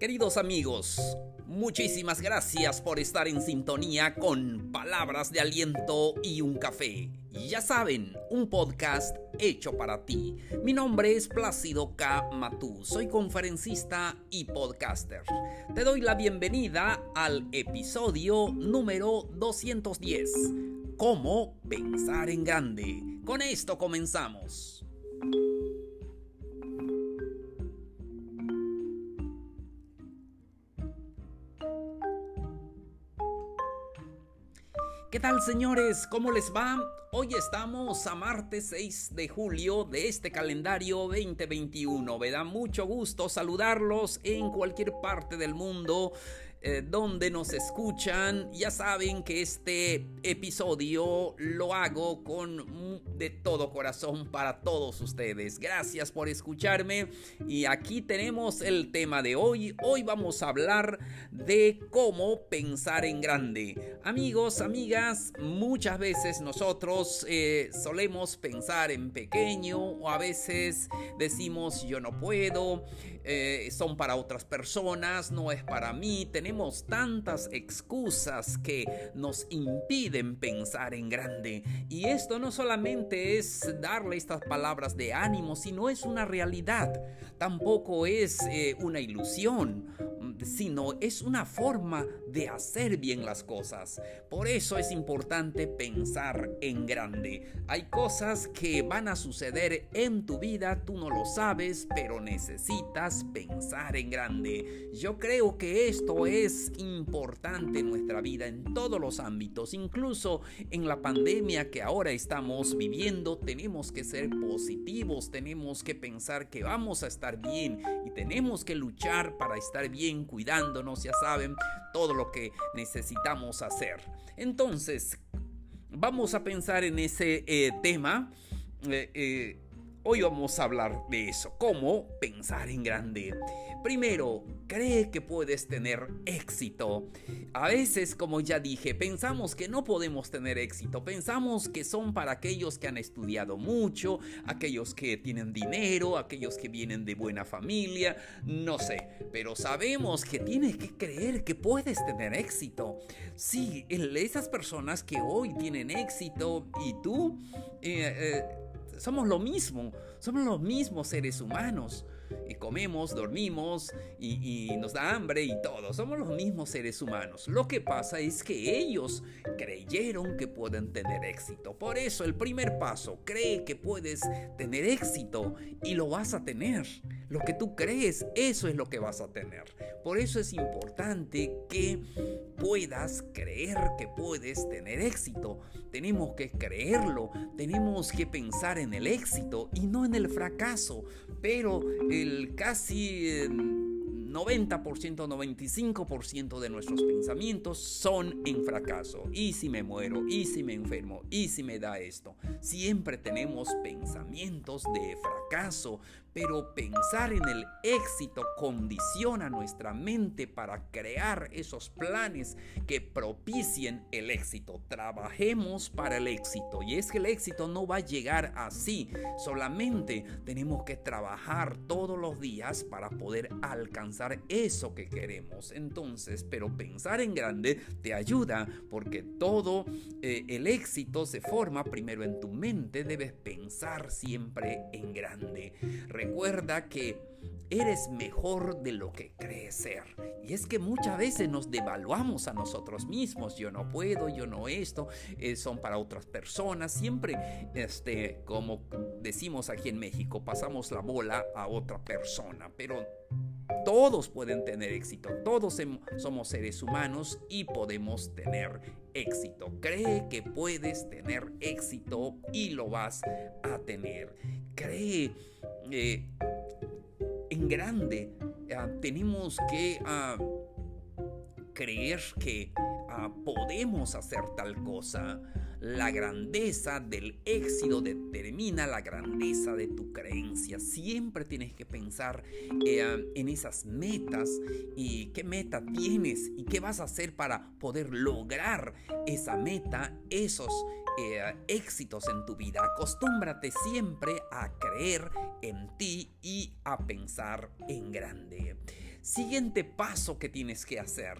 Queridos amigos, muchísimas gracias por estar en sintonía con palabras de aliento y un café. Ya saben, un podcast hecho para ti. Mi nombre es Plácido K. Matú, soy conferencista y podcaster. Te doy la bienvenida al episodio número 210. ¿Cómo pensar en grande? Con esto comenzamos. ¿Qué tal señores? ¿Cómo les va? Hoy estamos a martes 6 de julio de este calendario 2021. Me da mucho gusto saludarlos en cualquier parte del mundo eh, donde nos escuchan. Ya saben que este episodio lo hago con de todo corazón para todos ustedes. Gracias por escucharme y aquí tenemos el tema de hoy. Hoy vamos a hablar de cómo pensar en grande. Amigos, amigas, muchas veces nosotros eh, solemos pensar en pequeño o a veces decimos yo no puedo, eh, son para otras personas, no es para mí. Tantas excusas que nos impiden pensar en grande. Y esto no solamente es darle estas palabras de ánimo, sino es una realidad. Tampoco es eh, una ilusión sino es una forma de hacer bien las cosas. Por eso es importante pensar en grande. Hay cosas que van a suceder en tu vida, tú no lo sabes, pero necesitas pensar en grande. Yo creo que esto es importante en nuestra vida en todos los ámbitos, incluso en la pandemia que ahora estamos viviendo, tenemos que ser positivos, tenemos que pensar que vamos a estar bien y tenemos que luchar para estar bien cuidándonos, ya saben, todo lo que necesitamos hacer. Entonces, vamos a pensar en ese eh, tema. Eh, eh, hoy vamos a hablar de eso, cómo pensar en grande. Primero, cree que puedes tener éxito. A veces, como ya dije, pensamos que no podemos tener éxito. Pensamos que son para aquellos que han estudiado mucho, aquellos que tienen dinero, aquellos que vienen de buena familia, no sé. Pero sabemos que tienes que creer que puedes tener éxito. Sí, esas personas que hoy tienen éxito y tú... Eh, eh, somos lo mismo, somos los mismos seres humanos y comemos, dormimos y, nos da hambre y todo. Somos los mismos seres humanos. Lo que pasa es que ellos creyeron que pueden tener éxito. Por eso el primer paso, cree que puedes tener éxito y lo vas a tener. Lo que tú crees, eso es lo que vas a tener. Por eso es importante que puedas creer que puedes tener éxito. Tenemos que creerlo, tenemos que pensar en el éxito y no en el fracaso. Pero el casi 90%, 95% de nuestros pensamientos son en fracaso. ¿Y si me muero? ¿Y si me enfermo? ¿Y si me da esto? Siempre tenemos pensamientos de fracaso, pero pensar en el éxito condiciona nuestra mente para crear esos planes que propicien el éxito. Trabajemos para el éxito. Y es que el éxito no va a llegar así. Solamente tenemos que trabajar todos los días para poder alcanzar eso que queremos. Entonces, pero pensar en grande te ayuda porque todo eh, el éxito se forma primero en tu mente. Debes pensar siempre en grande. Recuerda que eres mejor de lo que crees ser. Y es que muchas veces nos devaluamos a nosotros mismos. Yo no puedo, yo no esto, eh, son para otras personas. Siempre, este, como decimos aquí en México, pasamos la bola a otra persona. Pero todos pueden tener éxito, todos somos seres humanos y podemos tener éxito. Cree que puedes tener éxito y lo vas a tener. Cree eh, en grande. Ah, tenemos que ah, creer que ah, podemos hacer tal cosa. La grandeza del éxito determina la grandeza de tu creencia. Siempre tienes que pensar eh, en esas metas y qué meta tienes y qué vas a hacer para poder lograr esa meta, esos eh, éxitos en tu vida. Acostúmbrate siempre a creer en ti y a pensar en grande. Siguiente paso que tienes que hacer.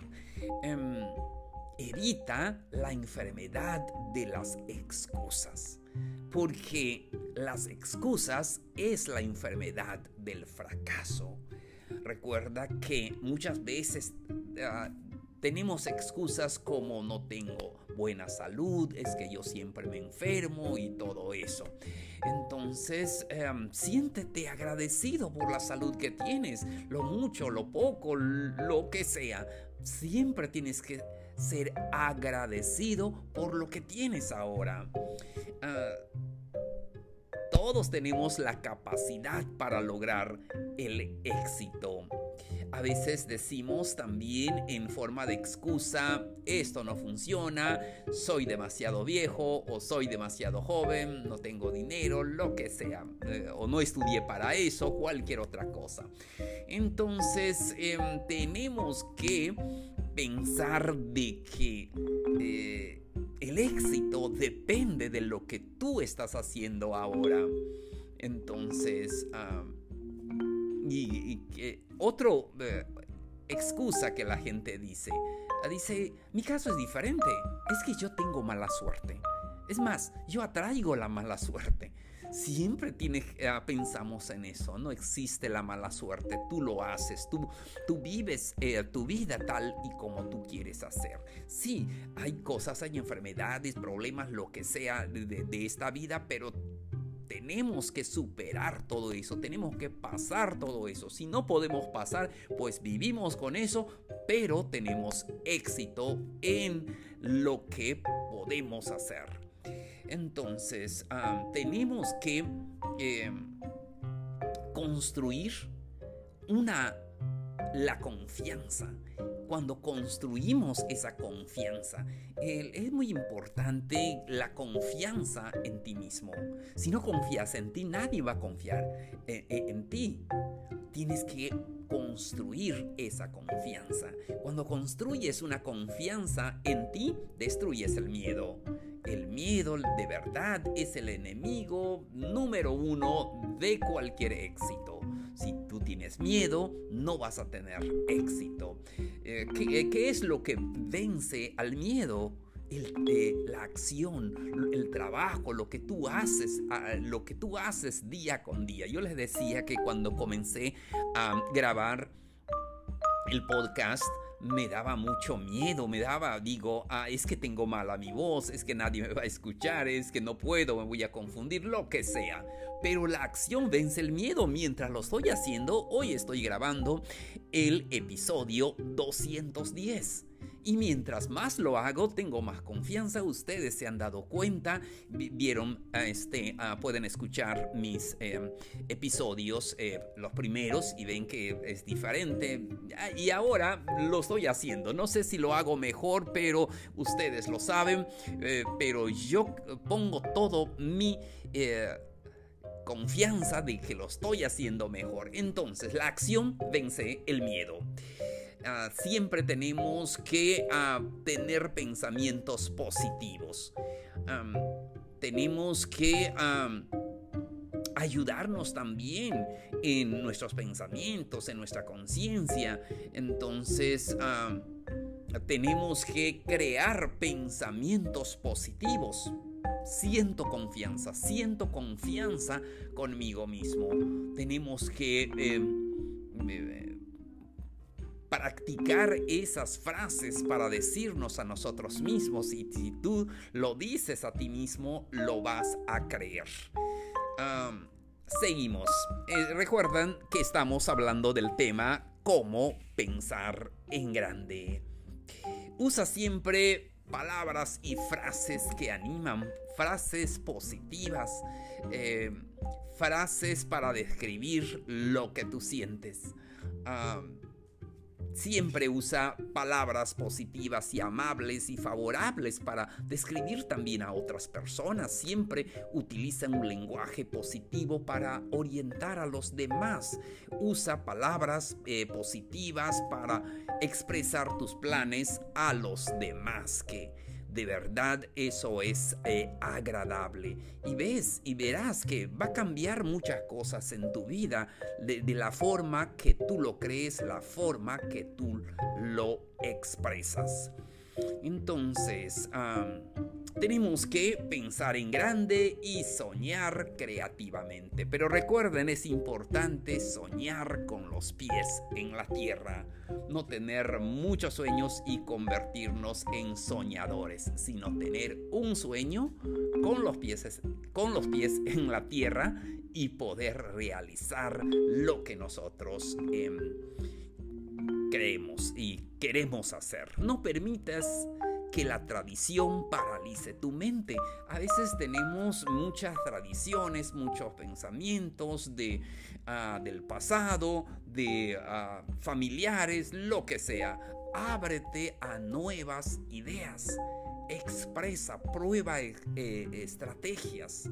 Em, evita la enfermedad de las excusas. Porque las excusas es la enfermedad del fracaso. Recuerda que muchas veces ah, tenemos excusas como no tengo buena salud, es que yo siempre me enfermo y todo eso. Entonces, em, siéntete agradecido por la salud que tienes, lo mucho, lo poco, lo que sea. Siempre tienes que ser agradecido por lo que tienes ahora. Ah, todos tenemos la capacidad para lograr el éxito. A veces decimos también en forma de excusa, esto no funciona, soy demasiado viejo o soy demasiado joven, no tengo dinero, lo que sea, eh, o no estudié para eso, cualquier otra cosa. Entonces em, tenemos que pensar de que eh, el éxito depende de lo que tú estás haciendo ahora. Entonces, y, y, otro eh, excusa que la gente dice, dice, mi caso es diferente, es que yo tengo mala suerte. Es más, yo atraigo la mala suerte. Siempre eh, pensamos en eso, no existe la mala suerte, tú lo haces, tú, tú vives eh, tu vida tal y como tú quieres hacer. Sí, hay cosas, hay enfermedades, problemas, lo que sea de esta vida, pero tenemos que superar todo eso, tenemos que pasar todo eso. Si no podemos pasar, pues vivimos con eso, pero tenemos éxito en lo que podemos hacer. Entonces, tenemos que em, construir una, la confianza. Cuando construimos esa confianza, es muy importante la confianza en ti mismo. Si no confías en ti, nadie va a confiar eh, eh, en ti. Tienes que construir esa confianza. Cuando construyes una confianza en ti, destruyes el miedo. El miedo de verdad es el enemigo número uno de cualquier éxito. Si tú tienes miedo, no vas a tener éxito. Eh, ¿qué, es lo que vence al miedo? El, eh, la acción, el trabajo, lo que tú haces, lo que tú haces día con día. Yo les decía que cuando comencé a grabar el podcast, me daba mucho miedo, me daba, digo, ah, es que tengo mala mi voz, es que nadie me va a escuchar, es que no puedo, me voy a confundir, lo que sea. Pero la acción vence el miedo mientras lo estoy haciendo. Hoy estoy grabando el episodio 210. Y mientras más lo hago, tengo más confianza. Ustedes se han dado cuenta, vieron, este, ah, pueden escuchar mis em, episodios, eh, los primeros, y ven que es diferente. Ah, y ahora lo estoy haciendo. No sé si lo hago mejor, pero ustedes lo saben. Eh, pero yo pongo todo mi eh, confianza de que lo estoy haciendo mejor. Entonces, la acción vence el miedo. Ah, siempre tenemos que ah, tener pensamientos positivos. tenemos que ayudarnos también en nuestros pensamientos, en nuestra conciencia. Entonces, tenemos que crear pensamientos positivos. Siento confianza, siento confianza conmigo mismo. Tenemos que em, eh, practicar esas frases para decirnos a nosotros mismos y si tú lo dices a ti mismo, lo vas a creer. seguimos. Eh, recuerdan que estamos hablando del tema cómo pensar en grande. Usa siempre palabras y frases que animan, frases positivas, eh, frases para describir lo que tú sientes. Siempre usa palabras positivas y amables y favorables para describir también a otras personas. Siempre utiliza un lenguaje positivo para orientar a los demás. Usa palabras eh, positivas para expresar tus planes a los demás. Que de verdad eso es eh, agradable. Y ves y verás que va a cambiar muchas cosas en tu vida de, la forma que tú lo crees, la forma que tú lo expresas. Entonces, tenemos que pensar en grande y soñar creativamente. Pero recuerden, es importante soñar con los pies en la tierra. No tener muchos sueños y convertirnos en soñadores, sino tener un sueño con los pies, con los pies en la tierra y poder realizar lo que nosotros em, creemos y queremos hacer. No permitas que la tradición paralice tu mente. A veces tenemos muchas tradiciones, muchos pensamientos de, ah, del pasado, de ah, familiares, lo que sea. Ábrete a nuevas ideas. Expresa, prueba eh, estrategias.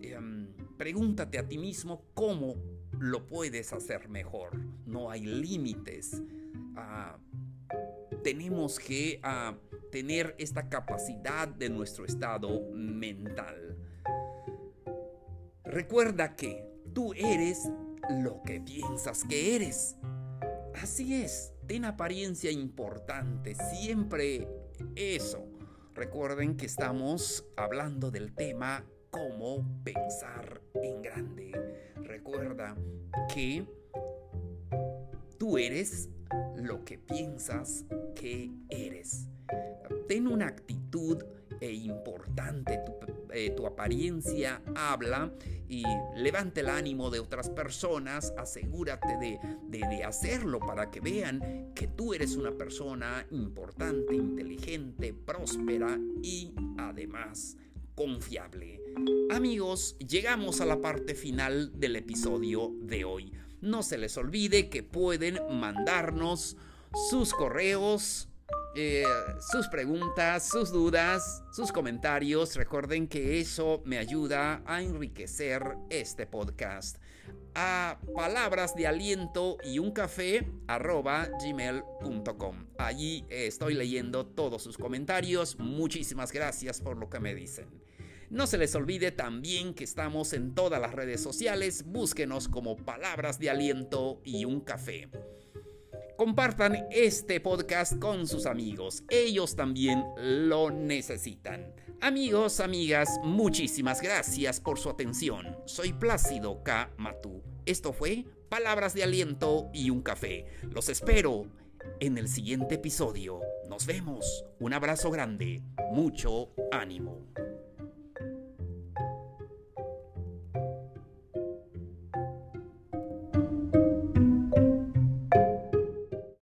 Em, pregúntate a ti mismo cómo lo puedes hacer mejor. No hay límites. Ah, tenemos que tener esta capacidad de nuestro estado mental. Recuerda que tú eres lo que piensas que eres. Así es, ten apariencia importante, siempre eso. Recuerden que estamos hablando del tema cómo pensar en grande. Recuerda que tú eres lo que piensas que eres ten una actitud eh, importante, eh, tu, apariencia habla y levante el ánimo de otras personas, asegúrate de, de, hacerlo para que vean que tú eres una persona importante, inteligente, próspera y además confiable. Amigos, llegamos a la parte final del episodio de hoy. No se les olvide que pueden mandarnos sus correos eh, sus preguntas, sus dudas, sus comentarios. Recuerden que eso me ayuda a enriquecer este podcast. A palabras de aliento y un café gmail.com. Allí estoy leyendo todos sus comentarios. Muchísimas gracias por lo que me dicen. No se les olvide también que estamos en todas las redes sociales. Búsquenos como palabras de aliento y un café. Compartan este podcast con sus amigos, ellos también lo necesitan. Amigos, amigas, muchísimas gracias por su atención. Soy Plácido K. Matú. Esto fue Palabras de Aliento y un Café. Los espero en el siguiente episodio. Nos vemos. Un abrazo grande. Mucho ánimo.